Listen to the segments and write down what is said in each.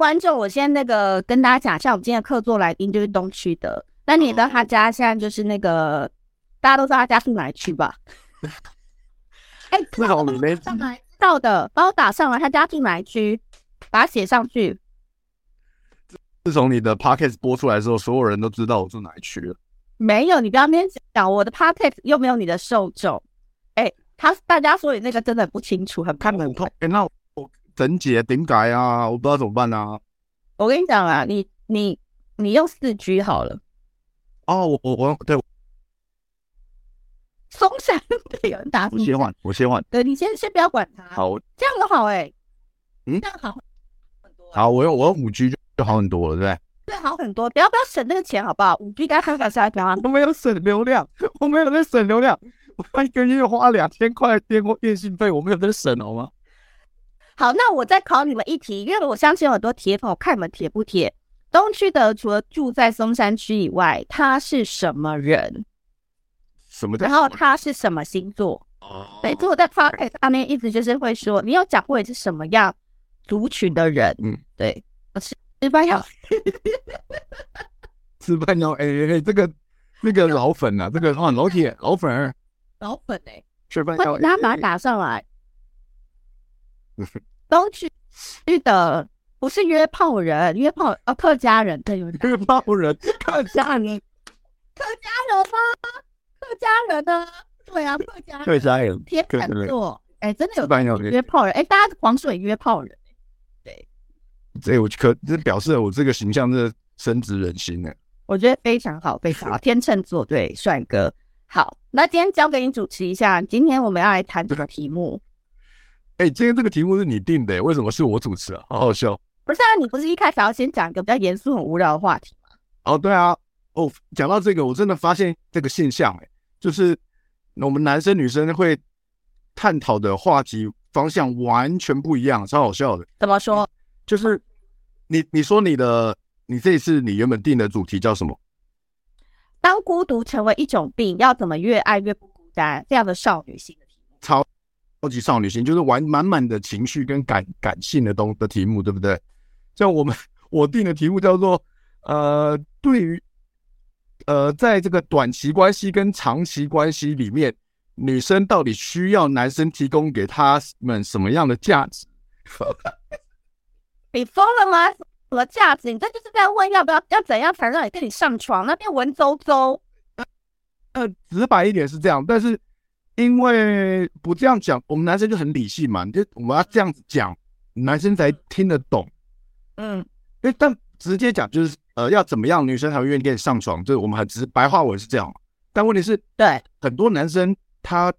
观众，我先那个跟大家讲一下，我们今天的客座来宾就是东区的。那你的他家现在就是那个大家都知道他家住哪区吧？哎、欸，知道没？上来知道的，帮我打上来。他家住哪区？把它写上去。自从你的 podcast 播出来之后，所有人都知道我住哪一区了。没有，你不要那边讲。我的 podcast 又没有你的受众。哎、欸，他大家说你那个真的很不清楚，很看不很痛。哎、欸，那。整解点改啊？我不知道怎么办啊！我跟你讲啊，你你你用四 G 好了。哦，我我我对。松山对有人打。我先换，我先换。对，你先先不要管他。好，这样都好哎、欸。嗯，这样好很多。好，我用我用五 G 就就好很多了，对不对？对，好很多。不要不要省那个钱，好不好？五 G 该开发下一条啊。我没有省流量，我没有在省流量。我一个月花两千块电话电信费，我没有在省，好吗？好，那我再考你们一题，因为我相信有很多铁粉，看你们铁不铁。东区的除了住在松山区以外，他是什么人？什么？然后他是什么星座？哦，对，就我在 podcast 上面一直就是会说，你有讲过你是什么样族群的人？嗯，对，我是石斑鸟，石斑鸟，哎哎哎，这个那个 老粉啊，这个啊老铁老粉儿，老粉哎、欸，石斑鸟，那把它打上来。东区德不是约炮人，约炮呃客家人对，约炮人，客家人，客家人吗？客家人呢？对啊，客家人，客家人，天秤座，哎、欸，真的有约炮人，哎、欸，大家黄水约炮人，对，这我可这表示我这个形象是深植人心的，我觉得非常好，非常好，天秤座，对，帅哥，好，那今天交给你主持一下，今天我们要来谈这个题目。哎、欸，今天这个题目是你定的，为什么是我主持啊？好好笑。不是啊，你不是一开始要先讲一个比较严肃、很无聊的话题吗？哦，对啊。哦，讲到这个，我真的发现这个现象，哎，就是我们男生女生会探讨的话题方向完全不一样，超好笑的。怎么说？就是你你说你的，你这一次你原本定的主题叫什么？当孤独成为一种病，要怎么越爱越不孤单？这样的少女心的题目。超。超级少女心，就是玩满满的情绪跟感感性的东的题目，对不对？像我们我定的题目叫做呃，对于呃，在这个短期关系跟长期关系里面，女生到底需要男生提供给他们什么样的价值？你疯了吗？什么价值？你这就是在问要不要要怎样才让你跟你上床？那边文绉绉。呃，直白一点是这样，但是。因为不这样讲，我们男生就很理性嘛，就我们要这样子讲，男生才听得懂。嗯，因为但直接讲就是，呃，要怎么样女生才会愿意跟你上床？就是我们很直白话文是这样。但问题是，对很多男生他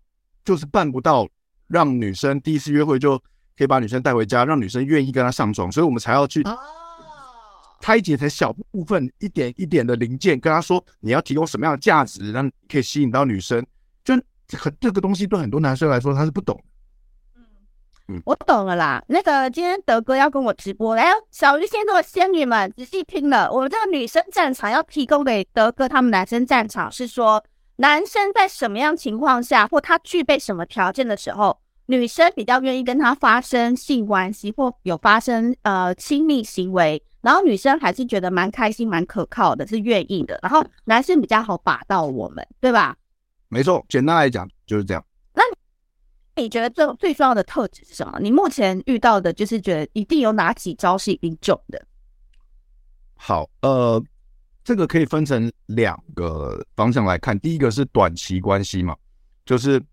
就是办不到让女生第一次约会就可以把女生带回家，让女生愿意跟他上床，所以我们才要去拆解成小部分，一点一点的零件，跟他说你要提供什么样的价值，让可以吸引到女生，就。很这个东西对很多男生来说他是不懂。嗯嗯，我懂了啦。那个今天德哥要跟我直播，来，小鱼仙座仙女们仔细听了，我们这个女生战场要提供给德哥他们男生战场是说，男生在什么样情况下或他具备什么条件的时候，女生比较愿意跟他发生性关系或有发生呃亲密行为，然后女生还是觉得蛮开心蛮可靠的，是愿意的，然后男生比较好把到我们，对吧？没错，简单来讲就是这样。那你觉得最最重要的特质是什么？你目前遇到的，就是觉得一定有哪几招是一定中的？好，呃，这个可以分成两个方向来看。第一个是短期关系嘛，就是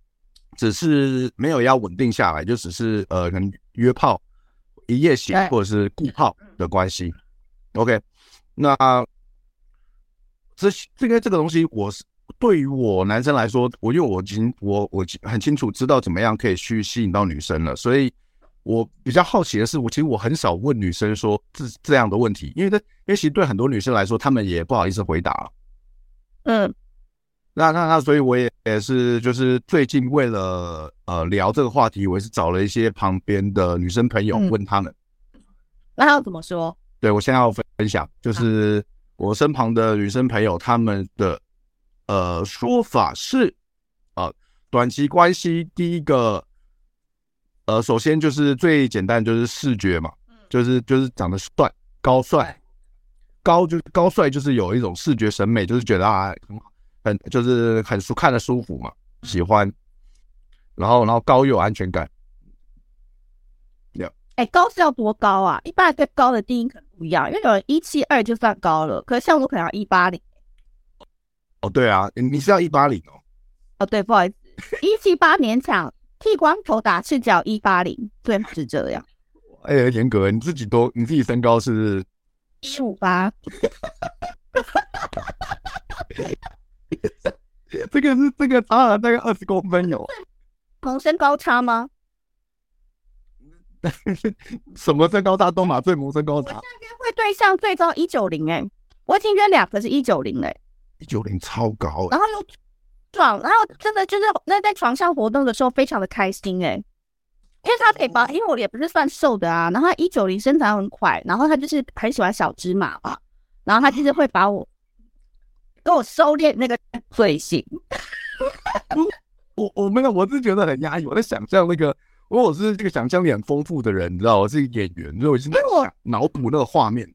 只是没有要稳定下来，就只是呃，可能约炮、一夜情或者是固炮的关系。OK，那这这个这个东西，我是对于我男生来说，我因为我已经我我很清楚知道怎么样可以去吸引到女生了，所以。我比较好奇的是，我其实我很少问女生说这这样的问题，因为这因为其实对很多女生来说，她们也不好意思回答。嗯，那那那，所以我也也是就是最近为了呃聊这个话题，我也是找了一些旁边的女生朋友问他们。嗯、那要怎么说？对，我现在要分分享，就是我身旁的女生朋友她们的呃说法是，呃，短期关系第一个。呃，首先就是最简单，就是视觉嘛，就是就是长得帅、高帅，高就高帅，就是有一种视觉审美，就是觉得啊很好，很就是很舒看的舒服嘛，喜欢。然后然后高又有安全感。哎、欸，高是要多高啊？一般对高的定义可能不一样，因为有人一七二就算高了，可是像我可能要一八零。哦，对啊，你是要一八零哦？哦，对，不好意思，一七八勉强。剃光头打赤脚一八零，对，是这样。哎呀，严格，你自己多，你自己身高是一五八。这个是这个差了大概二十公分有。同身高差吗？什么身高差都嘛，最萌身高差。我约会对象最高一九零哎，我已经约两个是一九零哎，一九零超高，欸，然后又。壮，然后真的就是那在床上活动的时候非常的开心哎，因为他可以把，因为我也不是算瘦的啊，然后他一九零身材很快，然后他就是很喜欢小芝麻嘛，然后他就是会把我跟我收敛那个嘴型。我我没有，我是觉得很压抑，我在想象那个，因为我是这个想象力很丰富的人，你知道，我是一个演员，所以我现在脑补那个画面。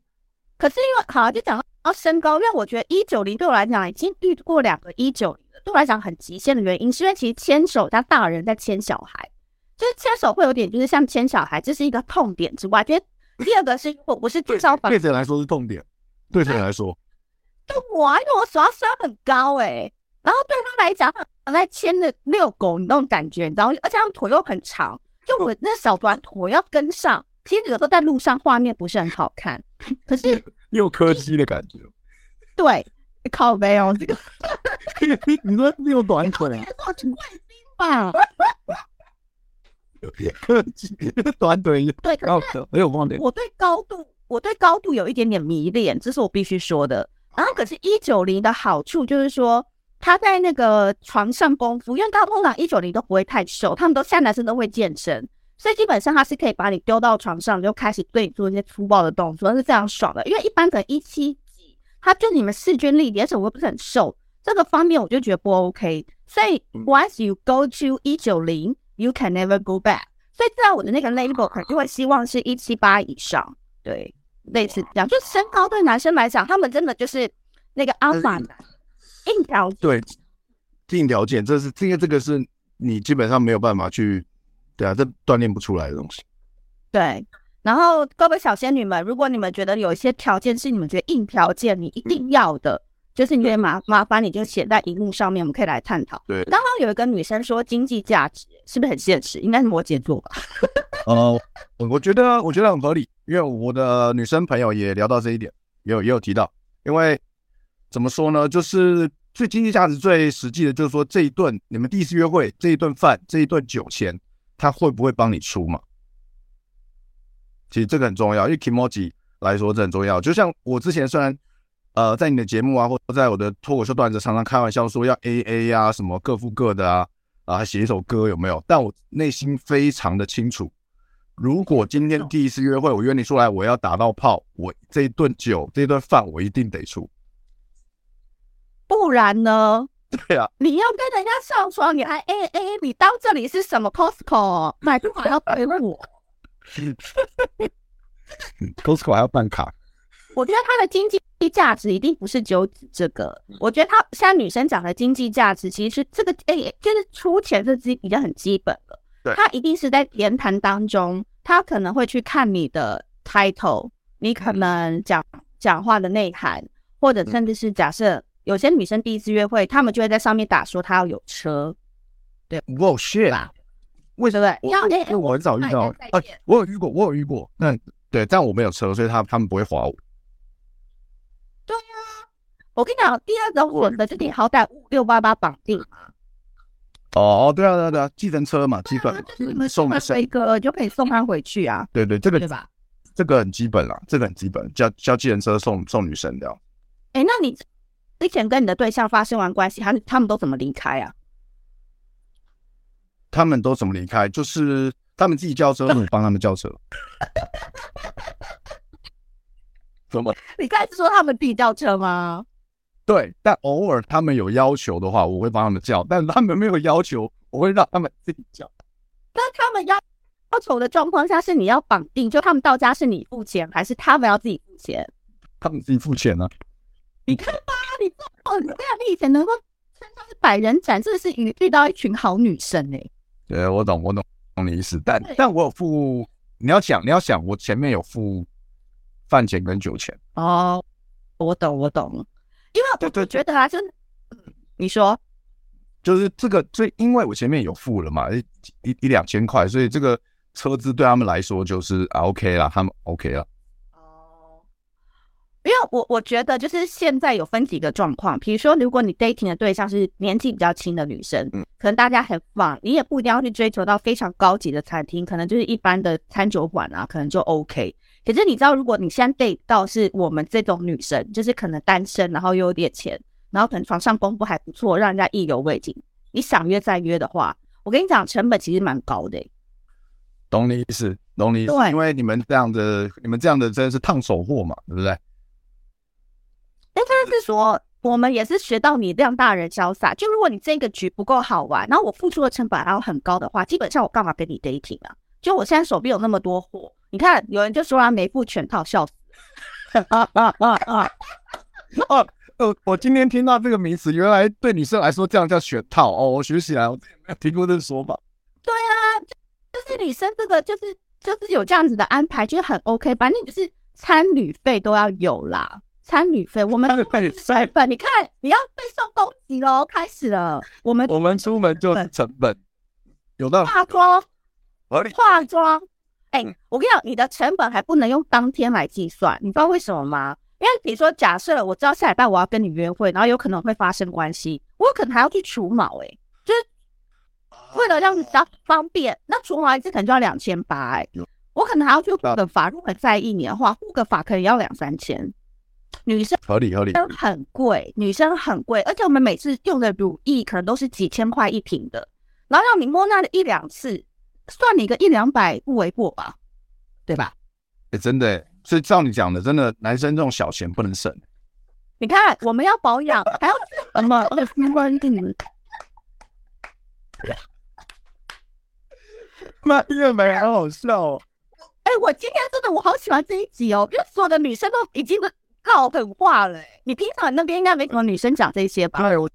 可是因为好就讲到身高，因为我觉得一九零对我来讲已经遇过两个一九零。对我来讲很极限的原因，是因为其实牵手像大人在牵小孩，就是牵手会有点就是像牵小孩，这是一个痛点之外，觉得第二个是我不是至少对谁来说是痛点，对谁来说？对我啊，因为我手要伸很高哎、欸，然后对他来讲，他在牵着遛狗你那种感觉，你知道，而且他腿又很长，就我那小短腿要跟上，其实有时候在路上画面不是很好看，可是又柯基的感觉，对。靠背哦，这 个你说六短腿，我挺怪心吧？短腿对，然后没有忘点。我对高度，我对高度有一点点迷恋，这是我必须说的。然后，可是，一九零的好处就是说，他在那个床上功夫，因为他通常一九零都不会太瘦，他们都现在男生都会健身，所以基本上他是可以把你丢到床上，就开始对你做一些粗暴的动作，是非常爽的。因为一般可能一七几。他就你们势均力敌，而且我又不是很瘦，这个方面我就觉得不 OK。所以 once you go to 一九零，you can never go back。所以在我的那个 label 可能就会希望是一七八以上，对，类似这样。就身高对男生来讲，他们真的就是那个阿法男，硬条件。对，硬条件，这是因为这个是你基本上没有办法去，对啊，这锻炼不出来的东西。对。然后各位小仙女们，如果你们觉得有一些条件是你们觉得硬条件，你一定要的，嗯、就是你可以麻麻烦，你就写在荧幕上面，我们可以来探讨。对，刚刚有一个女生说经济价值是不是很现实？应该是摩羯座吧？呃，我我觉得我觉得很合理，因为我的女生朋友也聊到这一点，也有也有提到，因为怎么说呢，就是最经济价值最实际的，就是说这一顿你们第一次约会，这一顿饭，这一顿酒钱，他会不会帮你出嘛？其实这个很重要，因为 kimoji 来说这很重要。就像我之前虽然呃在你的节目啊，或者在我的脱口秀段子常常开玩笑说要 AA 啊，什么各付各的啊，啊还写一首歌有没有？但我内心非常的清楚，如果今天第一次约会，我约你出来，我要打到炮，我这一顿酒这一顿饭我一定得出，不然呢？对啊，你要跟人家上床，你还 AA，你当这里是什么 Costco 买不好要赔我。Costco 还要办卡，我觉得它的经济价值一定不是就这个。我觉得他像女生讲的经济价值，其实是这个诶、欸，就是出钱这基比较很基本了。对，他一定是在言谈当中，他可能会去看你的 title，你可能讲讲话的内涵，或者甚至是假设有些女生第一次约会，她们就会在上面打说她要有车，对，哇，shit 吧？为什么？因为我很少遇到，啊，我有遇过，我有遇过。那对，但我没有车，所以他他们不会划我。对呀，我跟你讲，第二种我的就是你好歹五六八八绑定嘛。哦哦，对啊对啊对啊，计程车嘛，基本送一个就可以送他回去啊。对对，这个对吧？这个很基本啦，这个很基本，叫叫计程车送送女生的。哎，那你之前跟你的对象发生完关系，他他们都怎么离开啊？他们都怎么离开？就是他们自己叫车，我帮他们叫车。怎么？你刚才是说他们自己叫车吗？对，但偶尔他们有要求的话，我会帮他们叫；但他们没有要求，我会让他们自己叫。那他们要要求的状况下，是你要绑定，就他们到家是你付钱，还是他们要自己付钱？他们自己付钱呢、啊？你看吧，你哦，你这样，你以前能够称上是百人斩，这是遇遇到一群好女生哎、欸。对，我懂，我懂，懂你意思。但但我有付，你要想，你要想，我前面有付饭钱跟酒钱。哦，我懂，我懂。因为我觉得啊，就你说，就是这个，所以因为我前面有付了嘛，一一一两千块，所以这个车资对他们来说就是啊 OK 了，他们 OK 了。因为我我觉得就是现在有分几个状况，比如说如果你 dating 的对象是年纪比较轻的女生，嗯，可能大家很放，你也不一定要去追求到非常高级的餐厅，可能就是一般的餐酒馆啊，可能就 OK。可是你知道，如果你现在 date 到是我们这种女生，就是可能单身，然后又有点钱，然后可能床上功夫还不错，让人家意犹未尽，你想约再约的话，我跟你讲，成本其实蛮高的。懂你意思，懂你意思，因为你们这样的，你们这样的真的是烫手货嘛，对不对？但他是说，我们也是学到你这样大人潇洒。就如果你这个局不够好玩，然后我付出的成本还要很高的话，基本上我干嘛跟你 dating 啊？就我现在手边有那么多货，你看有人就说他没付全套，笑死！啊啊啊啊！哦，呃，我今天听到这个名词，原来对女生来说这样叫全套哦，我学起来，我没有听过这个说法。对啊，就是女生这个就是就是有这样子的安排，就是很 OK，反正就是餐旅费都要有啦。餐旅费，我们水本，你看你要备受攻击喽，开始了。我们我们出门就是成本，有的化妆，化妆。哎、欸，我跟你讲，你的成本还不能用当天来计算，你知道为什么吗？因为比如说，假设我知道下礼拜我要跟你约会，然后有可能会发生关系，我有可能还要去除毛，哎，就是为了让你比较方便，那除毛一次可能就要两千八，哎，我可能还要去护个发，如果在意你的话，护个发可能要两三千。女生合理合理，很贵，女生很贵，而且我们每次用的乳液可能都是几千块一瓶的，然后让你摸那的一两次，算你个一两百不为过吧，对吧？哎、欸，真的，所以照你讲的，真的男生这种小钱不能省。你看，我们要保养，还要什么？没关系，你们。妈，月梅好好笑哦！哎、欸，我今天真的我好喜欢这一集哦，因为所有的女生都已经。套狠话了，你平常那边应该没什么女生讲这些吧？对，我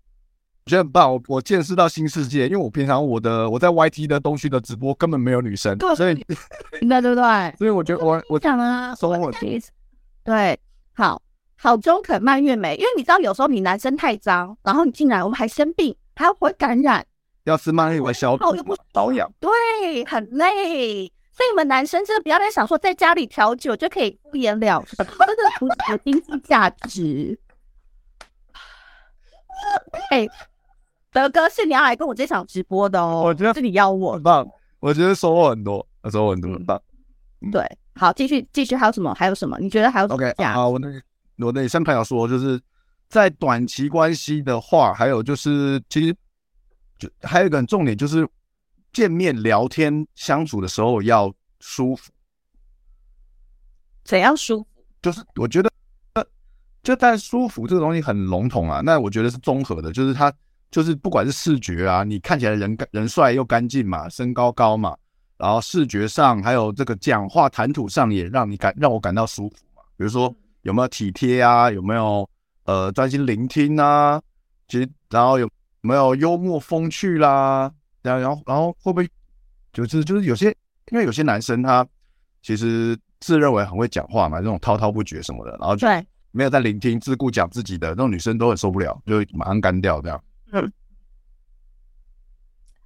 觉得很棒，我我见识到新世界。因为我平常我的我在 YT 的东西的直播根本没有女生，对所以 对对对，所以我觉得我我讲啊，说我对，好好中肯蔓越莓，因为你知道有时候你男生太脏，然后你进来我们还生病，还会感染，要吃蔓越莓消毒又不保养，对，很累。所以你们男生真的不要再想说在家里调酒就可以敷衍了事，真的不有经济价值。哎、欸，德哥是你要来跟我这场直播的哦，我觉得是你要我很棒，我觉得收获很多，收获很多，很棒。对，好，继续继续，还有什么？还有什么？你觉得还有什么？OK，好，我那我那生朋友说，就是在短期关系的话，还有就是其实就还有一个很重点就是。见面聊天相处的时候要舒服，怎样舒服？就是我觉得，就但舒服这个东西很笼统啊。那我觉得是综合的，就是他就是不管是视觉啊，你看起来人人帅又干净嘛，身高高嘛，然后视觉上还有这个讲话谈吐上也让你感让我感到舒服嘛。比如说有没有体贴啊，有没有呃专心聆听啊，其实然后有有没有幽默风趣啦。然后，然后会不会就是就是有些，因为有些男生他其实自认为很会讲话嘛，这种滔滔不绝什么的，然后就没有在聆听，自顾讲自己的那种女生都很受不了，就马上干掉这样。嗯。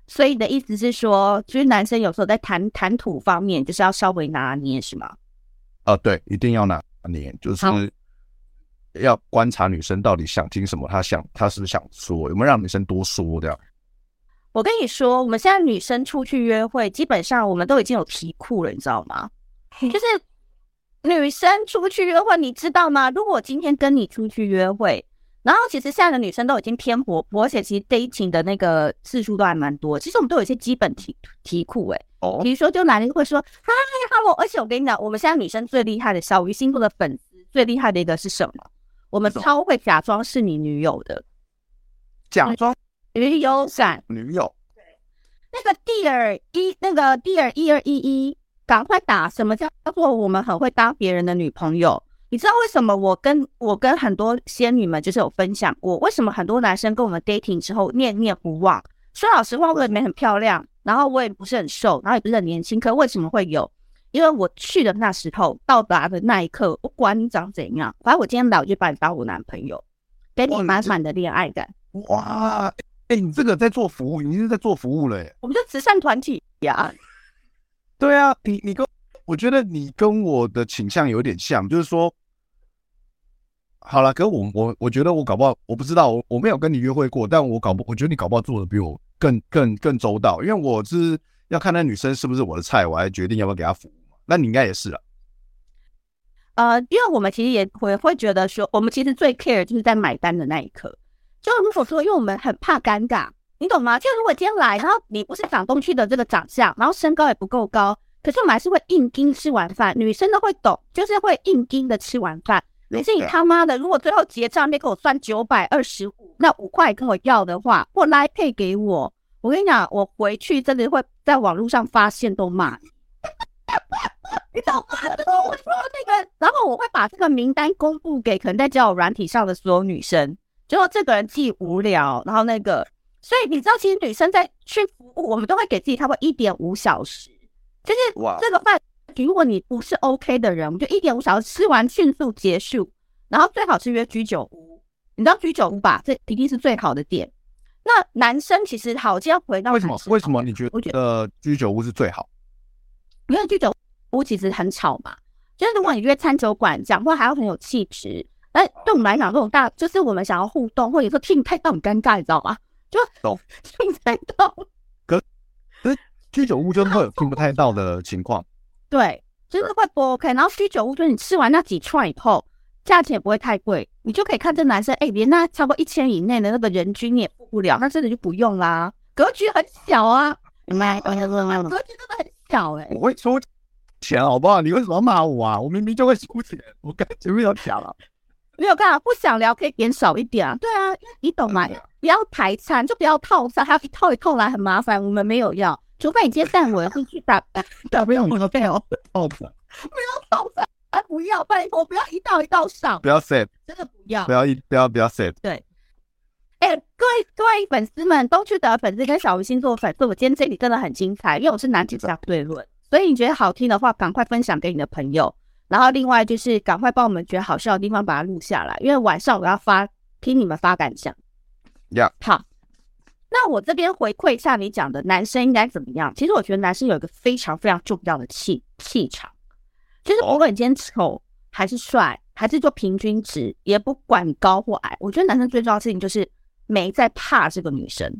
所以你的意思是说，其实男生有时候在谈谈吐方面，就是要稍微拿捏，是吗？啊，对，一定要拿捏，就是要观察女生到底想听什么，她想，她是不是想说，有没有让女生多说这样？我跟你说，我们现在女生出去约会，基本上我们都已经有题库了，你知道吗？就是女生出去约会，你知道吗？如果我今天跟你出去约会。然后其实现在的女生都已经偏活泼，而且其实 dating 的那个次数都还蛮多。其实我们都有一些基本题题库，哎，哦，比如说就男人会说嗨，hello，而且我跟你讲，我们现在女生最厉害的小鱼星座的粉丝最厉害的一个是什么？我们超会假装是你女友的，假装女友感女友。对，那个 Dear 一那个 Dear 一二一一，赶快打什么叫叫做我们很会当别人的女朋友。你知道为什么我跟我跟很多仙女们就是有分享过，为什么很多男生跟我们 dating 之后念念不忘？说老实话，我也没很漂亮，然后我也不是很瘦，然后也不是很年轻，可为什么会有？因为我去的那时候，到达的那一刻，不管你长怎样，反正我今天来我就把你当我男朋友，给你满满的恋爱感。哇，哎、欸，你这个在做服务，你是在做服务了耶？我们就慈善团体呀。对啊，你你跟我觉得你跟我的倾向有点像，就是说。好了，可我我我觉得我搞不好，我不知道，我我没有跟你约会过，但我搞不，我觉得你搞不好做的比我更更更周到，因为我是要看那女生是不是我的菜，我还决定要不要给她服务。那你应该也是啊。呃，因为我们其实也会会觉得说，我们其实最 care 就是在买单的那一刻。就如果说，因为我们很怕尴尬，你懂吗？就如果今天来，然后你不是长东区的这个长相，然后身高也不够高，可是我们还是会硬盯吃完饭，女生都会懂，就是会硬盯的吃完饭。可是你他妈的，如果最后结账没给我算九百二十五，那五块跟我要的话，或来配给我，我跟你讲，我回去真的会在网络上发现都骂你，你懂吗？我说那个，然后我会把这个名单公布给可能在交友软体上的所有女生，结果这个人既无聊，然后那个，所以你知道，其实女生在去服务，我们都会给自己差不多一点五小时，就是这个饭。如果你不是 OK 的人，我们就一点五小时吃完迅速结束，然后最好是约居酒屋，你知道居酒屋吧？这一定是最好的点。那男生其实好，就要回到为什么？为什么你觉得居酒屋是最好？因为居酒屋其实很吵嘛，就是如果你约餐酒馆，讲话还要很有气质。哎，对我们来讲，这种大就是我们想要互动，或者说听太到很尴尬，你知道吗？就懂 听太到。可可居酒屋就会有听不太到的情况。对，就是会不 OK。然后居酒屋，就是你吃完那几串以后，价钱也不会太贵，你就可以看这男生，哎，连那超过一千以内的那个人均你也付不了，那真的就不用啦。格局很小啊，格局真的很小哎、欸。我会收钱好不好？你为什么要骂我啊？我明明就会收钱，我感觉没有钱了。没有干嘛，不想聊可以点少一点啊。对啊，你懂吗？不要排餐，就不要套餐，还要一套一套来，很麻烦。我们没有要。除非你接单，我会去打 打不用我的背哦，套餐 不要套餐，哎不要拜托不要一道一道上，不要 set，真的不要，不要一不要不要 set，对，哎、欸、各位各位粉丝们，东区的粉丝跟小鱼星座粉丝，我今天这里真的很精彩，因为我是男女相对论，所以你觉得好听的话，赶快分享给你的朋友，然后另外就是赶快帮我们觉得好笑的地方把它录下来，因为晚上我要发听你们发感想，呀、yeah.，好。那我这边回馈一下你讲的男生应该怎么样？其实我觉得男生有一个非常非常重要的气气场，就是不论你今天丑还是帅，还是做平均值，也不管你高或矮，我觉得男生最重要的事情就是没在怕这个女生。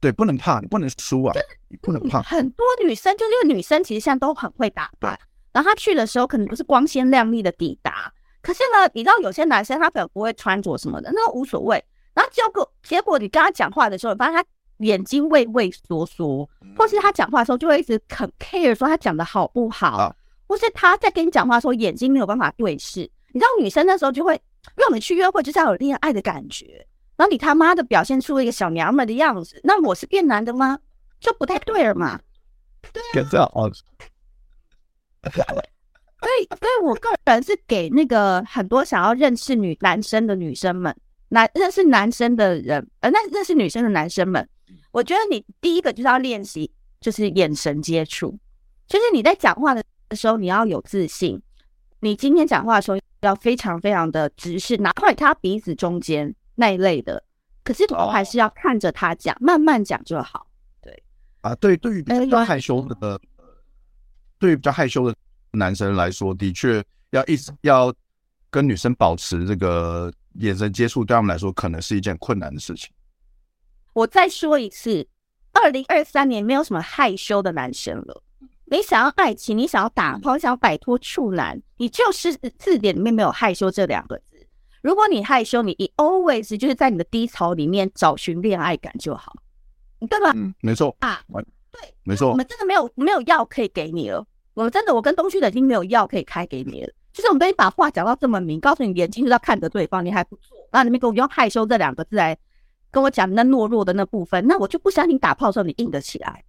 对，不能怕，你不能输啊，你不能怕。很多女生就是女生其实现在都很会打扮，然后他去的时候可能不是光鲜亮丽的抵达，可是呢，你知道有些男生他可能不会穿着什么的，那无所谓。然后结果，结果你跟他讲话的时候，你发现他眼睛畏畏缩缩，或是他讲话的时候就会一直很 care 说他讲的好不好，啊，或是他在跟你讲话的时候眼睛没有办法对视。你知道女生那时候就会，因为我们去约会就是要有恋爱的感觉，然后你他妈的表现出了一个小娘们的样子，那我是变男的吗？就不太对了嘛。对啊，所以，所以我个人是给那个很多想要认识女男生的女生们。男认识男生的人，呃，那认识女生的男生们，我觉得你第一个就是要练习，就是眼神接触，就是你在讲话的时候，你要有自信。你今天讲话的时候要非常非常的直视，哪怕他鼻子中间那一类的，可是我还是要看着他讲，慢慢讲就好。对啊，对，对于比较害羞的，呃、对于比较害羞的男生来说，的确要一直要跟女生保持这个眼神接触，对他们来说可能是一件困难的事情。我再说一次，二零二三年没有什么害羞的男生了。你想要爱情，你想要打炮，想要摆脱处男，你就是字典里面没有害羞这两个字。如果你害羞，你 always 就是在你的低潮里面找寻恋爱感就好，对吧？嗯，没错啊，对，没错。我们真的没有没有药可以给你了，我们真的，我跟东区的已经没有药可以开给你了。就是我们都已经把话讲到这么明，告诉你眼睛就是要看着对方，你还不做，然后你们给我用害羞这两个字来跟我讲那懦弱的那部分，那我就不相信打炮的时候你硬得起来。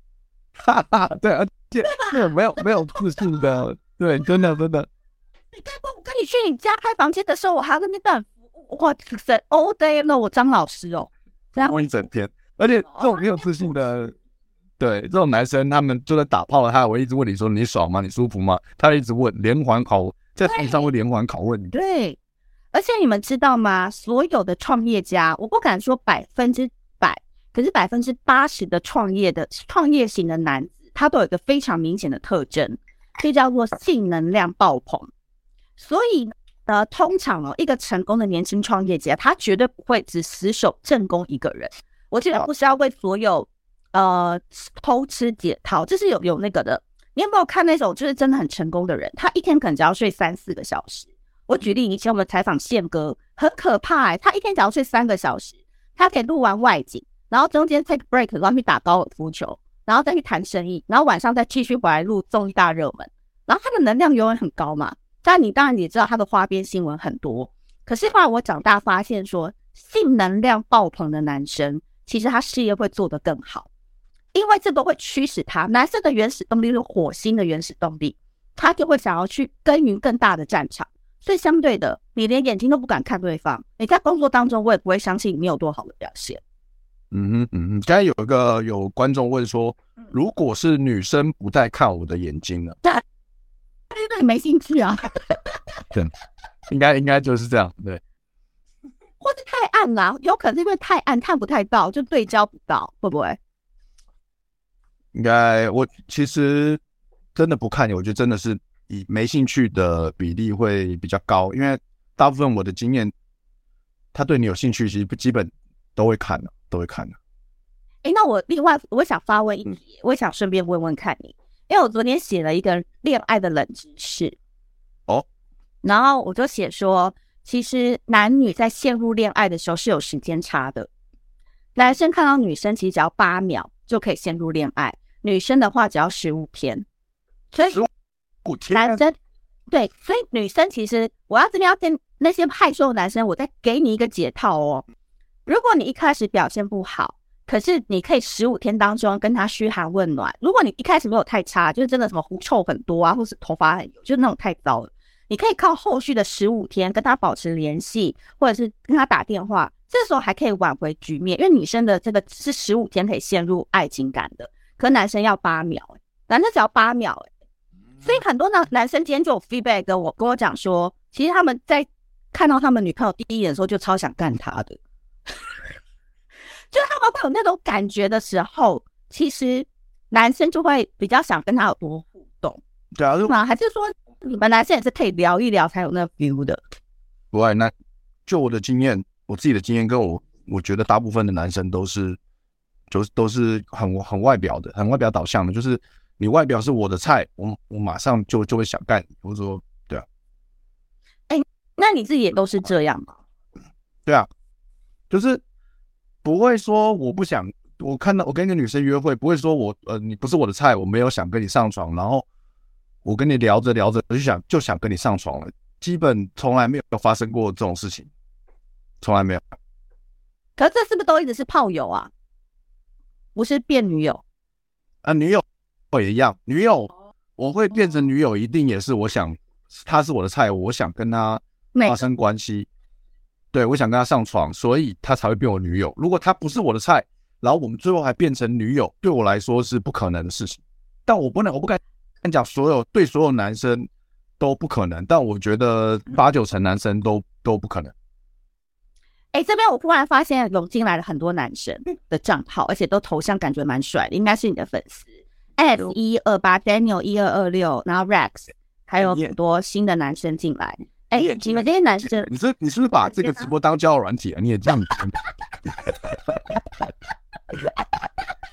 哈哈，对，而且对，没有没有自信的，对，真的真的。你看过我跟你去你家开房间的时候，我还要跟你等服务，哇塞，all day 那我张老师哦，这样一整天。而且这种没有自信的，对，这种男生他们就在打炮了，他还会一直问你说你爽吗？你舒服吗？他一直问，连环考在台上会连环拷问你。对，而且你们知道吗？所有的创业家，我不敢说百分之百。可是百分之八十的创业的创业型的男子，他都有一个非常明显的特征，就叫做性能量爆棚。所以呃，通常哦，一个成功的年轻创业家，他绝对不会只死守正宫一个人。我记得不是要为所有呃偷吃解套，这是有有那个的。你有没有看那种就是真的很成功的人？他一天可能只要睡三四个小时。我举例，以前我们采访宪哥，很可怕哎、他一天只要睡三个小时，他可以录完外景。然后中间 take break，然后去打高尔夫球，然后再去谈生意，然后晚上再继续回来录综艺大热门。然后他的能量永远很高嘛。但你当然也知道他的花边新闻很多。可是后来我长大发现说，性能量爆棚的男生，其实他事业会做得更好，因为这个会驱使他。男生的原始动力是火星的原始动力，他就会想要去耕耘更大的战场。所以相对的，你连眼睛都不敢看对方，你在工作当中，我也不会相信你有多好的表现。嗯哼嗯哼，刚才有一个有观众问说，如果是女生不带看我的眼睛呢？对，对你没兴趣啊？对，应该应该就是这样，对。或是太暗了，啊，有可能是因为太暗看不太到，就对焦不到，会不会？应该我其实真的不看你，我觉得真的是以没兴趣的比例会比较高，因为大部分我的经验，他对你有兴趣，其实基本都会看的。都会看的。哎，那我另外我想发问一题，我也想顺便问问看你，因为我昨天写了一个恋爱的冷知识哦，然后我就写说，其实男女在陷入恋爱的时候是有时间差的，男生看到女生其实只要八秒就可以陷入恋爱，女生的话只要十五天，所以男生对，所以女生其实我要这边要跟那些害羞的男生，我再给你一个解套哦。如果你一开始表现不好，可是你可以十五天当中跟他嘘寒问暖。如果你一开始没有太差，就是真的什么狐臭很多啊，或是头发很油，就是那种太糟了，你可以靠后续的十五天跟他保持联系，或者是跟他打电话，这时候还可以挽回局面。因为女生的这个是十五天可以陷入爱情感的，可男生要八秒，男生只要八秒，所以很多男男生今天就有 feedback 跟我跟我讲说，其实他们在看到他们女朋友第一眼的时候就超想干他的。就是他们会有那种感觉的时候，其实男生就会比较想跟他有多互动，对啊，是吗？还是说你们男生也是可以聊一聊才有那 feel 的？不会，那就我的经验，我自己的经验跟我，我觉得大部分的男生都是，就是都是很很外表的，很外表导向的，就是你外表是我的菜，我我马上就就会想干你，或者说，对啊。哎、欸，那你自己也都是这样吗？对啊。就是不会说我不想，我看到我跟一个女生约会，不会说我呃你不是我的菜，我没有想跟你上床，然后我跟你聊着聊着我就想就想跟你上床了，基本从来没有发生过这种事情，从来没有。可是这是不是都一直是炮友啊？不是变女友啊？女友也一样，女友我会变成女友，一定也是我想她是我的菜，我想跟她发生关系。对，我想跟她上床，所以她才会变我女友。如果她不是我的菜，然后我们最后还变成女友，对我来说是不可能的事情。但我不能，我不敢讲所有对所有男生都不可能，但我觉得八九成男生都都不可能。哎、欸，这边我忽然发现涌进来了很多男生的账号，而且都头像感觉蛮帅的，应该是你的粉丝。S 一二八 Daniel 一二二六，然后 Rex，还有很多新的男生进来。哎、欸，你们这些男生，你是你是不是把这个直播当交友软体啊？你也这样子？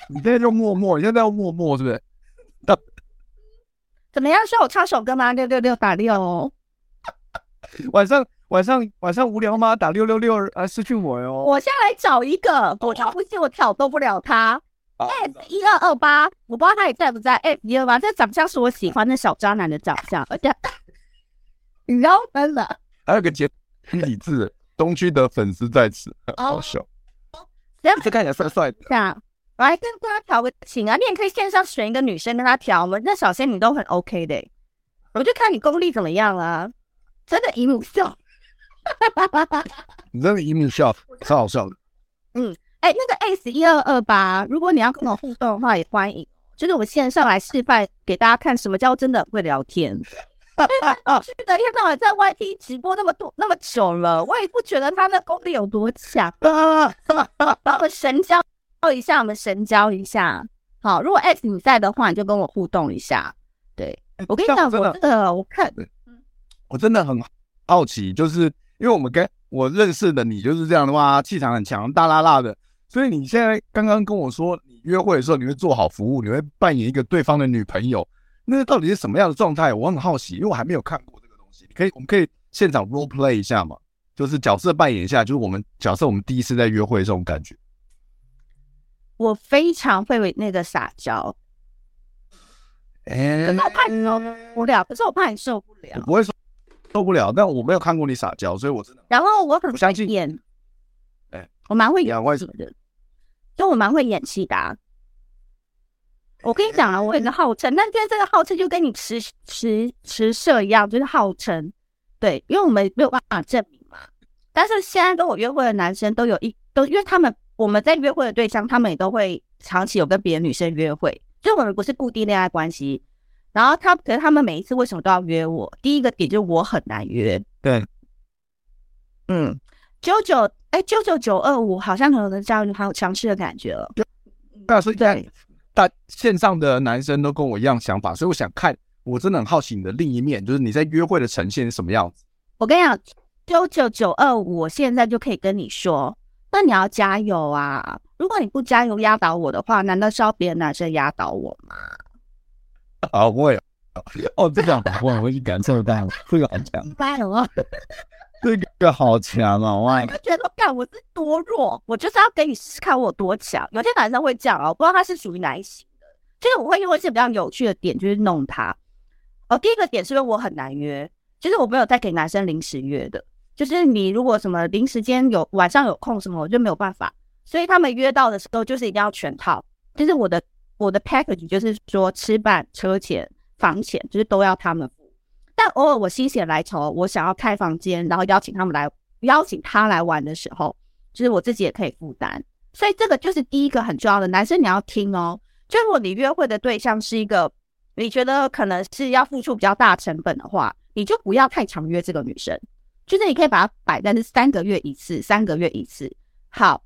你现在就默默，你现在要默默是不是？怎么样？需要我唱首歌吗？六六六打六。晚上晚上晚上无聊吗？打六六六啊，失去我哟。我下来找一个，我挑不信，我挑逗不了他。F 一二二八，我不知道他也在不在。F 一二八，这长相是我喜欢的小渣男的长相，而且 你知道真的。还有个简体字，东区的粉丝在此，好笑。这看起来帅帅的。这样，我来跟大家调个情啊，你也可以线上选一个女生跟他调嘛。那小仙女都很 OK 的，我就看你功力怎么样啊。真的姨母笑，你真的姨母笑，超好笑的。嗯，哎、欸，那个 S 一二二八，如果你要跟我互动的话，也欢迎。就是我们线上来示范给大家看，什么叫真的会聊天。是的，一天到晚在 YT 直播那么多那么久了，我也不觉得他的功力有多强。我们神交一下，我们神交一下。好，如果 S 你在的话，你就跟我互动一下。对，我跟你讲，我真的，我看。我真的很好奇，就是因为我们跟我认识的你就是这样的话，气场很强，大辣辣的。所以你现在刚刚跟我说，你约会的时候你会做好服务，你会扮演一个对方的女朋友，那到底是什么样的状态？我很好奇，因为我还没有看过这个东西。你可以，我们可以现场 role play 一下嘛？就是角色扮演一下，就是我们假设我们第一次在约会这种感觉。我非常会那个撒娇，哎、欸，可是我怕你受不了，可是我怕你受不了，我不会说。受不了，但我没有看过你撒娇，所以我真的。然后我很会演，哎、欸，我蛮会演戏的，就我蛮会演戏的、啊。我跟你讲啊，我有个号称，但是这个号称就跟你持持持设一样，就是号称。对，因为我们没有办法证明嘛。但是现在跟我约会的男生都有一都，因为他们我们在约会的对象，他们也都会长期有跟别的女生约会，就我们不是固定恋爱关系。然后他，可是他们每一次为什么都要约我？第一个点就是我很难约。对，嗯，九九哎，九九九二五好像可能加入还有强势的感觉了。对，所以在大线上的男生都跟我一样想法，所以我想看，我真的很好奇你的另一面，就是你在约会的呈现是什么样子。我跟你讲，九九九二五，我现在就可以跟你说，那你要加油啊！如果你不加油压倒我的话，难道是要别的男生压倒我吗？好会哦，这样我我会去感受到了，这个好强，这个好强啊！哇，我觉得干我是多弱，我就是要给你试试看我多强。有些男生会这样啊，我不知道他是属于哪一型的。就是我会用一些比较有趣的点，就是弄他。哦，第一个点是因为我很难约，就是我没有在给男生临时约的，就是你如果什么临时间有晚上有空什么，我就没有办法。所以他们约到的时候，就是一定要全套，就是我的。我的 package 就是说吃饭、车钱、房钱，就是都要他们付。但偶尔我心血来潮，我想要开房间，然后邀请他们来，邀请他来玩的时候，就是我自己也可以负担。所以这个就是第一个很重要的，男生你要听哦。就如果你约会的对象是一个你觉得可能是要付出比较大成本的话，你就不要太常约这个女生。就是你可以把它摆在是三个月一次，三个月一次。好，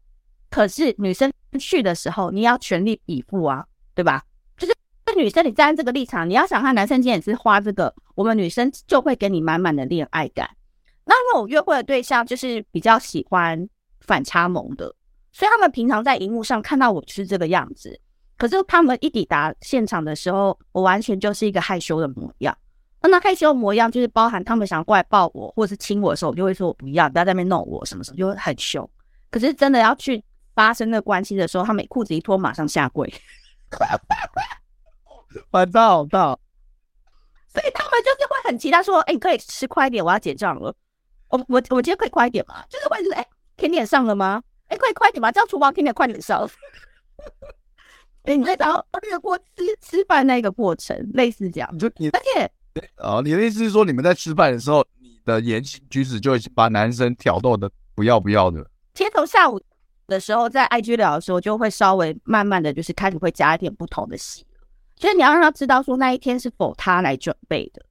可是女生去的时候，你要全力以赴啊。对吧？就是女生，你站在这个立场，你要想看男生今天也是花这个，我们女生就会给你满满的恋爱感。那因为我约会的对象就是比较喜欢反差萌的，所以他们平常在荧幕上看到我就是这个样子，可是他们一抵达现场的时候，我完全就是一个害羞的模样。那那害羞的模样就是包含他们想要过来抱我或者是亲我的时候，我就会说我不要，不要在那边弄我什么什么，就会很凶。可是真的要去发生那关系的时候，他们裤子一脱，马上下跪。反差好大，所以他们就是会很期待说：“哎、欸，你可以吃快一点，我要结账了。我”我我我今天可以快一点吗？就是会是哎，甜点上了吗？哎、欸，可以快一点吗？叫厨房甜点快点上。哎、欸，你在找略过吃吃饭那个过程，类似这样。你就你，而且哦，你的意思是说，你们在吃饭的时候，你的言行举止就已经把男生挑逗的不要不要的。其实从下午。的时候，在 IG 聊的时候，就会稍微慢慢的就是开始会加一点不同的戏，就是你要让他知道说那一天是否他来准备的。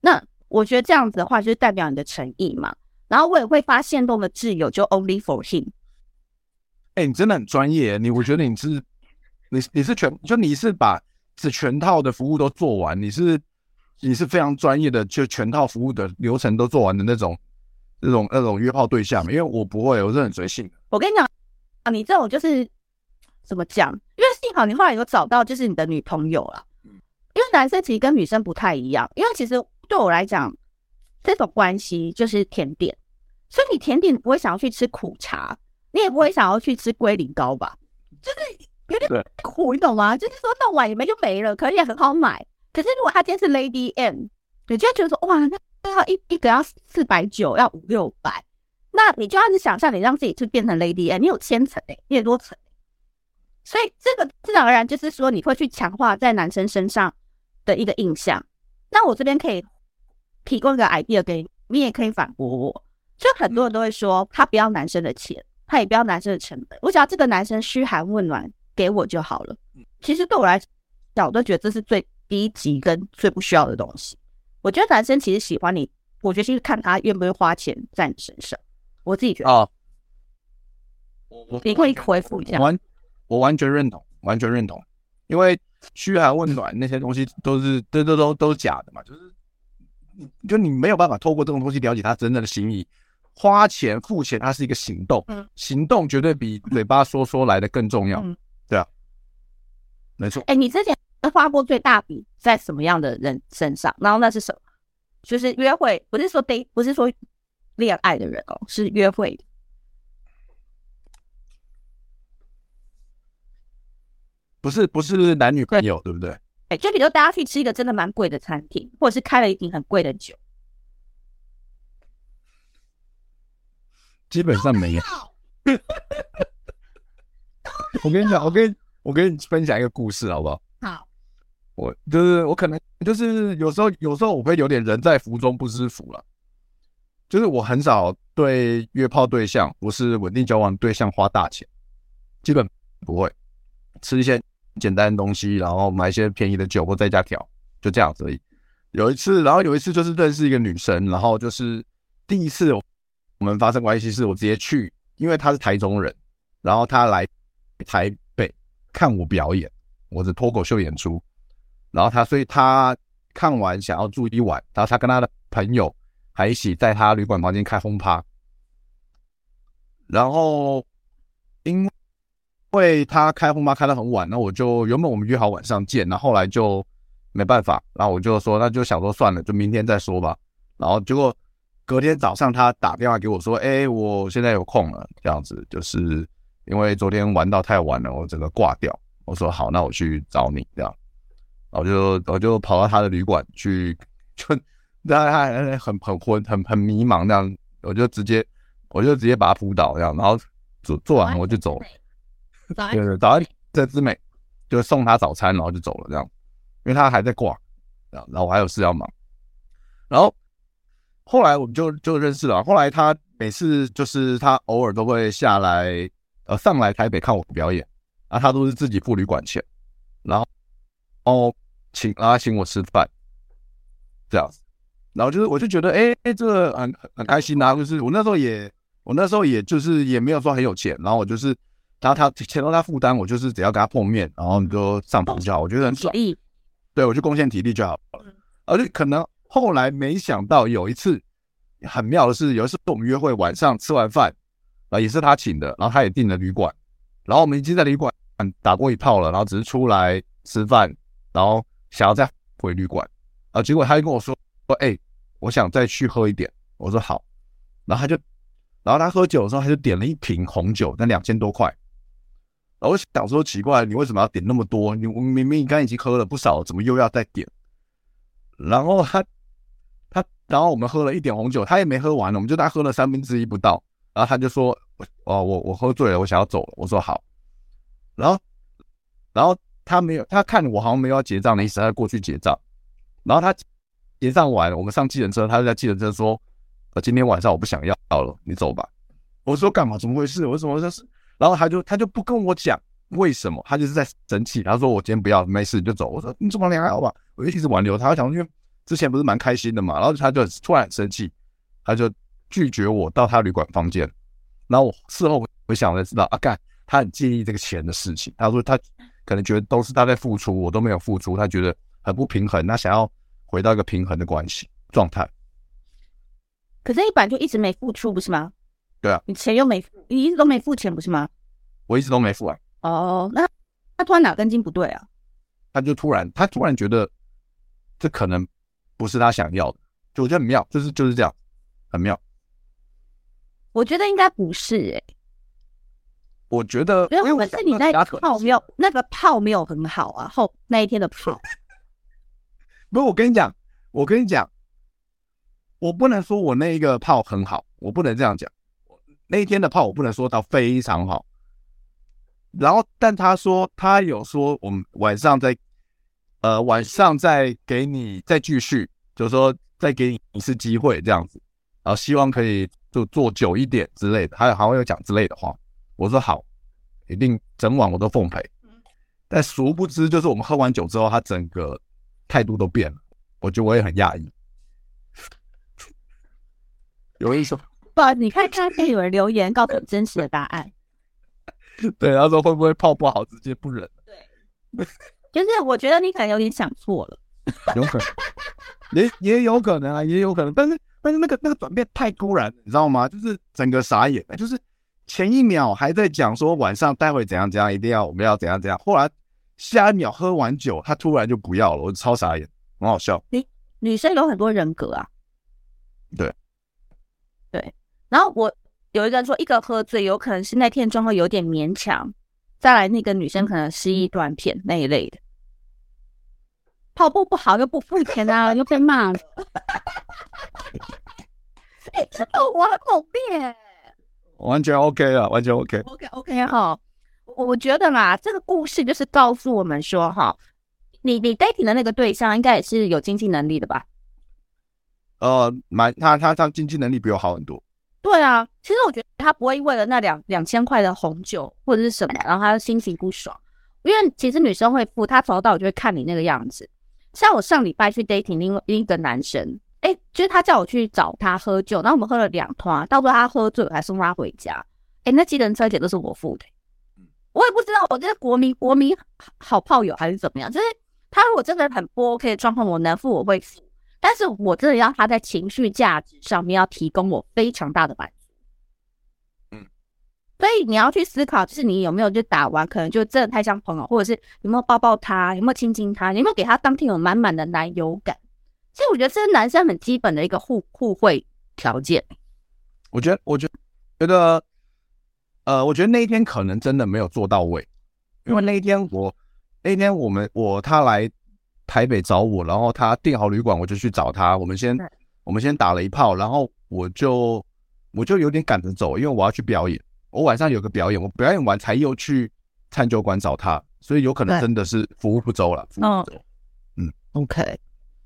那我觉得这样子的话，就是代表你的诚意嘛。然后我也会发现动的挚友，就 only for him。哎、欸，你真的很专业，你我觉得你是，你你是全，就你是把这全套的服务都做完，你是你是非常专业的，就全套服务的流程都做完的那种，那种那种约炮对象。因为我不会，我是很随性的。我跟你讲啊，你这种就是怎么讲？因为幸好你后来有找到，就是你的女朋友了。因为男生其实跟女生不太一样，因为其实对我来讲，这种关系就是甜点，所以你甜点不会想要去吃苦茶，你也不会想要去吃龟苓膏吧？就是有点苦，你懂吗？就是说弄完也没就没了，可以也很好买。可是如果他今天是 Lady M，你就会觉得说哇，那那要一一个要四百九，要五六百，那你就要去想象你让自己去变成 Lady 你有千层诶，你有多层。所以这个自然而然就是说你会去强化在男生身上的一个印象。那我这边可以提供一个 idea 给你，你也可以反驳我。就很多人都会说他不要男生的钱，他也不要男生的成本，我只要这个男生嘘寒问暖给我就好了。其实对我来讲，我都觉得这是最低级跟最不需要的东西。我觉得男生其实喜欢你，我觉得是看他愿不愿意花钱在你身上。我自己觉得啊，你可以回复一下。完我完全认同，完全认同，因为嘘寒问暖那些东西都是都都都都是假的嘛，就是就你没有办法透过这种东西了解他真正的心意。花钱付钱，它是一个行动，嗯，行动绝对比嘴巴说说来的更重要，嗯，对啊，没错。哎，你之前花过最大笔在什么样的人身上？然后那是什么？就是约会，不是说 date，不是说恋爱的人哦，是约会。不是不是男女朋友，对，对不对？哎，就比如大家去吃一个真的蛮贵的餐厅，或者是开了一瓶很贵的酒，基本上没有。我跟你讲，我跟我跟你分享一个故事，好不好？好。我就是我可能就是有时候有时候我会有点人在福中不知福了，就是我很少对约炮对象不是稳定交往对象花大钱，基本不会吃一些。简单的东西，然后买一些便宜的酒或在家调，就这样子而已。有一次，然后有一次就是认识一个女生，然后就是第一次我们发生关系是我直接去，因为她是台中人，然后她来台北看我表演，我的脱口秀演出，然后她所以她看完想要住一晚，然后她跟她的朋友还一起在他旅馆房间开轰趴，然后因为。他开轰趴开得很晚，那我就原本我们约好晚上见，那后，后来就没办法，然后我就说那就想说算了，就明天再说吧。然后结果隔天早上他打电话给我说，哎，我现在有空了，这样子就是因为昨天玩到太晚了，我整个挂掉。我说好，那我去找你这样，然后就我就跑到他的旅馆去，就他还很很昏很很迷茫那样，我就直接我就直接把他扑倒这样，然后做做完我就走了。对对，早安，在之美，就送他早餐，然后就走了，这样，因为他还在挂，然后我还有事要忙，然后后来我们就就认识了。后来他每次就是他偶尔都会下来，呃，上来台北看我表演，啊，他都是自己付旅馆钱，然后哦，请啊请我吃饭，这样子，然后就是我就觉得，哎哎，这个很很开心啊，就是我那时候也我那时候也就是也没有说很有钱，然后我就是。然后他钱都他负担，我就是只要跟他碰面，然后你就上床就好，我觉得很爽。对，我就贡献体力就好了。而且可能后来没想到有一次很妙的是，有一次我们约会晚上吃完饭啊，也是他请的，然后他也订了旅馆，然后我们已经在旅馆打过一炮了，然后只是出来吃饭，然后想要再回旅馆啊，结果他就跟我说说，哎，我想再去喝一点，我说好，然后他就，然后他喝酒的时候他就点了一瓶红酒，那两千多块。然后我想说奇怪，你为什么要点那么多？你我明明刚已经喝了不少，怎么又要再点？然后他他，然后我们喝了一点红酒，他也没喝完呢，我们就大概喝了三分之一不到。然后他就说：“哦，我我喝醉了，我想要走了。”我说：“好。”然后然后他没有，他看我好像没有要结账的意思，他过去结账。然后他结账完，我们上计程车，他就在计程车说：“呃，今天晚上我不想要了，你走吧。”我说：“干嘛？怎么回事？为什么这是？”然后他就他就不跟我讲为什么，他就是在生气。他说我今天不要，没事你就走。我说你怎么还好吧？我就一直挽留他，我想因为之前不是蛮开心的嘛，然后他就突然很生气，他就拒绝我到他旅馆房间。然后我事后回想才知道，啊干，他很介意这个钱的事情。他说他可能觉得都是他在付出，我都没有付出，他觉得很不平衡，他想要回到一个平衡的关系状态。可是，一版就一直没付出，不是吗？对啊，你钱又没付，你一直都没付钱，不是吗？我一直都没付啊。哦，那他突然哪根筋不对啊？他就突然，他突然觉得这可能不是他想要的，就我觉得很妙，就是就是这样，很妙。我觉得应该不是哎、欸，我觉得因为可是你那泡没有那个泡没有很好啊，后那一天的泡。不是，我跟你讲，我跟你讲。我不能说我那一个炮很好，我不能这样讲。那一天的炮我不能说到非常好。然后，但他说他有说我们晚上再，呃，晚上再给你再继续，就是说再给你一次机会这样子，然后希望可以就做久一点之类的，还有还会有讲之类的话。我说好，一定整晚我都奉陪。但殊不知，就是我们喝完酒之后，他整个态度都变了。我觉得我也很讶异。有人说不，你看看，有人留言告诉我真实的答案。对，他说会不会泡不好直接不忍？对，就是我觉得你可能有点想错了。有可能，也也有可能啊，也有可能。但是但是那个那个转变太突然，你知道吗？就是整个傻眼，就是前一秒还在讲说晚上待会怎样怎样，一定要我们要怎样怎样，后来下一秒喝完酒，他突然就不要了，我超傻眼，很好笑。女女生有很多人格啊。对。对，然后我有一个人说，一个喝醉，有可能是那天状况有点勉强，再来那个女生可能失忆断片那一类的，跑步不好又不付钱啊，又被骂了。哎、欸，真的我很猛烈，完全 OK 了，完全 OK。OK OK 哈，我觉得啦，这个故事就是告诉我们说哈，你你 dating 的那个对象应该也是有经济能力的吧？呃，蛮他他他经济能力比我好很多。对啊，其实我觉得他不会为了那两两千块的红酒或者是什么，然后他心情不爽。因为其实女生会付，他从头到尾就会看你那个样子。像我上礼拜去 dating 另另一个男生，哎，就是他叫我去找他喝酒，然后我们喝了两团，到时候他喝醉，我还送他回家。哎，那计程车钱都是我付的。我也不知道我这是国民国民好炮友还是怎么样，就是他如果真的很不 OK 的状况，我能付我会付。但是我真的要他在情绪价值上面要提供我非常大的满足，嗯，所以你要去思考，就是你有没有就打完，可能就真的太像朋友，或者是有没有抱抱他，有没有亲亲他，有没有给他当天有满满的男友感？其实我觉得这是男生很基本的一个互互惠条件。我觉得，我觉得，觉得，呃，我觉得那一天可能真的没有做到位，因为那一天我那一天我们我他来。台北找我，然后他订好旅馆，我就去找他。我们先我们先打了一炮，然后我就我就有点赶着走，因为我要去表演。我晚上有个表演，我表演完才又去餐酒馆找他，所以有可能真的是服务不周了。嗯嗯，OK，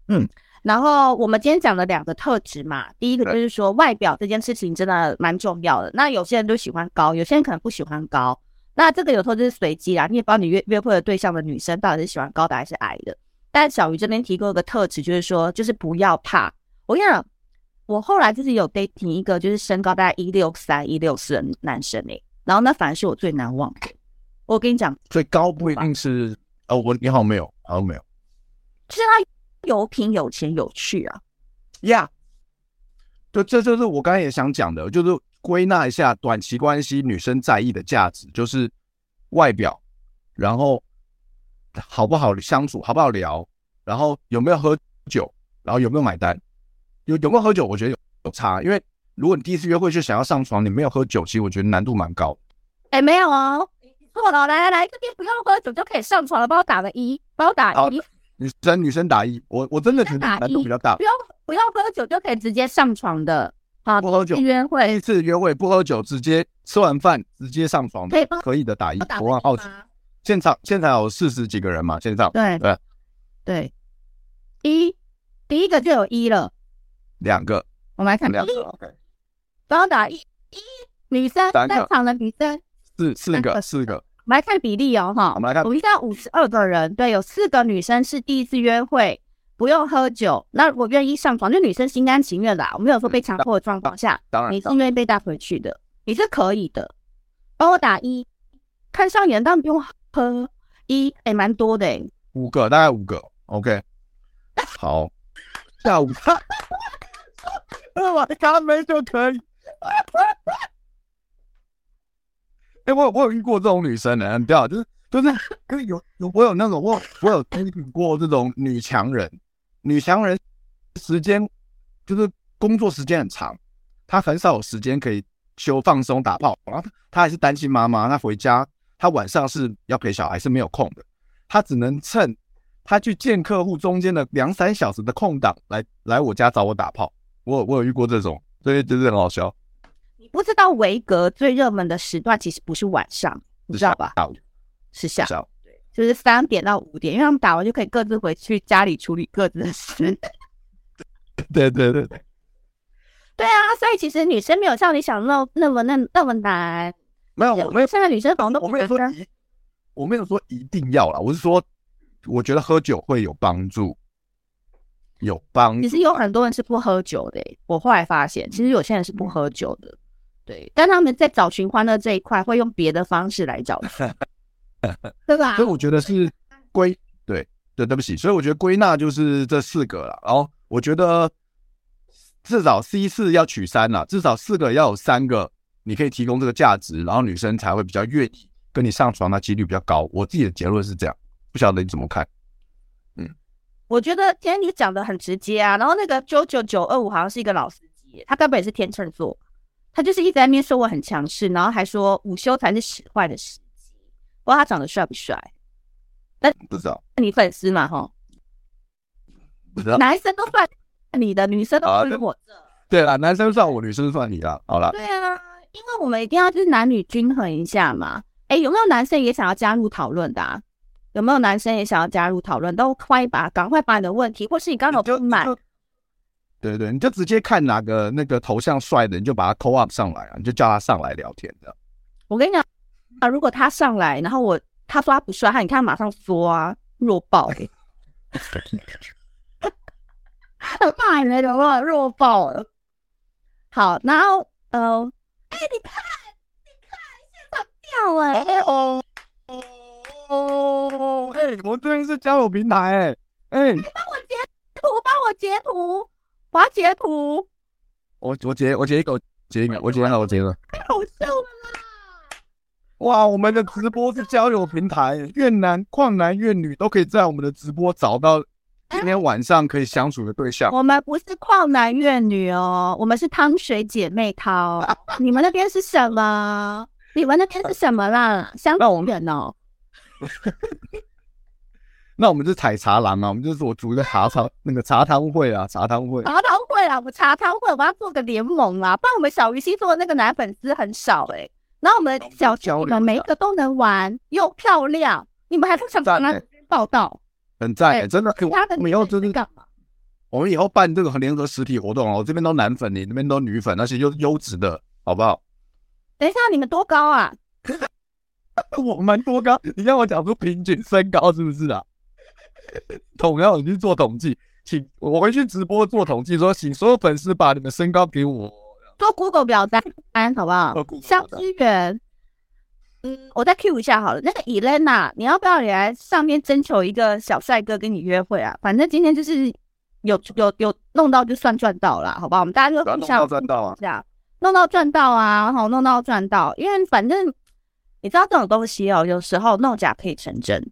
嗯。然后我们今天讲了两个特质嘛，第一个就是说外表这件事情真的蛮重要的。那有些人就喜欢高，有些人可能不喜欢高。那这个有时候就是随机啦，你也不知道你约约会的对象的女生到底是喜欢高的还是矮的。但小鱼这边提供一个特质，就是说，就是不要怕。我跟你讲，我后来就是有 dating 一个，就是身高大概一六三、一六四的男生诶、欸，然后那反而是我最难忘的。我跟你讲，最高不一定是哦，我你好没有，好像没有，就是他有品、有钱、有趣啊。呀，对这就是我刚才也想讲的，就是归纳一下短期关系女生在意的价值，就是外表，然后。好不好相处，好不好聊，然后有没有喝酒，然后有没有买单，有有没有喝酒，我觉得有有差，因为如果你第一次约会就想要上床，你没有喝酒，其实我觉得难度蛮高。哎，没有哦，错了，来来来，这边不用喝酒就可以上床了，帮我打个一，帮我打一。女生女生打一，我我真的觉得难度比较大。不用不用喝酒就可以直接上床的，好，不喝酒约会，第一次约会不喝酒，直接吃完饭直接上床，可以可以的打一，我很好奇。现场现场有四十几个人嘛？现场对对对，一第一个就有一了，两个，我们来看两个，OK，帮我打一一女生在场的女生四四个四个，我们来看比例哦哈，我们来看，我们现在五十二个人，对，有四个女生是第一次约会，不用喝酒，那如果愿意上床，就女生心甘情愿啦，我没有说被强迫的状况下，当然你是愿意被带回去的，你是可以的。帮我打一，看上眼，当然不用喝一，哎、欸，蛮多的、欸，五个，大概五个，OK。好，下午茶，喝完咖啡就可以。哎、我有我有遇过这种女生的，你知道，就是就是，可是有有我有那种我我有遇过这种女强人，女强人时间就是工作时间很长，她很少有时间可以休放松打炮，然后她还是单亲妈妈，她回家她晚上是要陪小孩是没有空的，她只能趁她去见客户中间的两三小时的空档来来我家找我打炮，我我有遇过这种，所以就是很好笑。不知道维格最热门的时段其实不是晚上，你知道吧？下午是下午，对，就是三点到五点，因为他们打完就可以各自回去家里处理各自的事。对对对对，对啊，所以其实女生没有像你想的那那么那那么难。没有，我没有。现在女生好像都我没有说一，我没有说一定要啦，我是说，我觉得喝酒会有帮助，有帮助。其实有很多人是不喝酒的，我后来发现，其实有些人是不喝酒的。对，但他们在找寻欢乐这一块，会用别的方式来找，对吧？所以我觉得是归对对，对不起，所以我觉得归纳就是这四个了。然后我觉得至少 C 四要取三了，至少四个要有三个，你可以提供这个价值，然后女生才会比较愿意跟你上床，那几率比较高。我自己的结论是这样，不晓得你怎么看？嗯，我觉得今天你讲的很直接啊。然后那个九九九二五好像是一个老司机，他根本也是天秤座。他就是一直在那边说我很强势，然后还说午休才是使坏的时机。不知道他长得帅不帅？但不知道。你粉丝嘛？哈，不知道。男生都算你的，女生都算我的。对啦，男生算我，女生算你的。好了。对啊，因为我们一定要就是男女均衡一下嘛。哎，有没有男生也想要加入讨论的啊？有没有男生也想要加入讨论？都快把，赶快把你的问题，或是你刚刚有不满。对对，你就直接看哪个那个头像帅的，你就把他 call up 上来啊，你就叫他上来聊天的。我跟你讲啊，如果他上来，然后我他说他不帅，他你看他马上说啊，弱爆、欸，很怕你那种弱爆了。好，然后呃，哎、欸，你看，你看，现场掉了、欸，哦哦，哎，我们这边是交友平台、欸，哎，哎，你帮我截图，帮我截图。我要截图，我我截我截一个，截一个，我截了，我截了，太好笑了啦！哇，我们的直播是交友平台，越南旷男怨女都可以在我们的直播找到今天晚上可以相处的对象。我们不是旷男怨女哦，我们是汤水姐妹淘。你们那边是什么？你们那边是什么啦？香港人哦。那我们是采茶郎啊，我们就是我组一个茶汤那个茶汤会啊，茶汤会，茶汤会啊，我们茶汤会，我们要做个联盟啊，不然我们小鱼星座的那个男粉丝很少哎、欸，然后我们小球们每一个都能玩又漂亮，你们还不想跟他报道？很赞、欸，真的，其他的我们以后就是干嘛？我们以后办这个联合实体活动哦，我这边都男粉，你那边都女粉，而且又优质的，好不好？等一下，你们多高啊？我们多高？你让我讲出平均身高是不是啊？统要你去做统计，请我回去直播做统计，说请所有粉丝把你们身高给我做 Google 表单，好不好？肖资源，嗯，我再 Q 一下好了。那个 Elena，你要不要也来上面征求一个小帅哥跟你约会啊？反正今天就是有有有弄到就算赚到了，好不好？我们大家就互相赚到啊，这样弄到赚到啊，好弄到赚到，因为反正你知道这种东西哦，有时候弄假可以成真。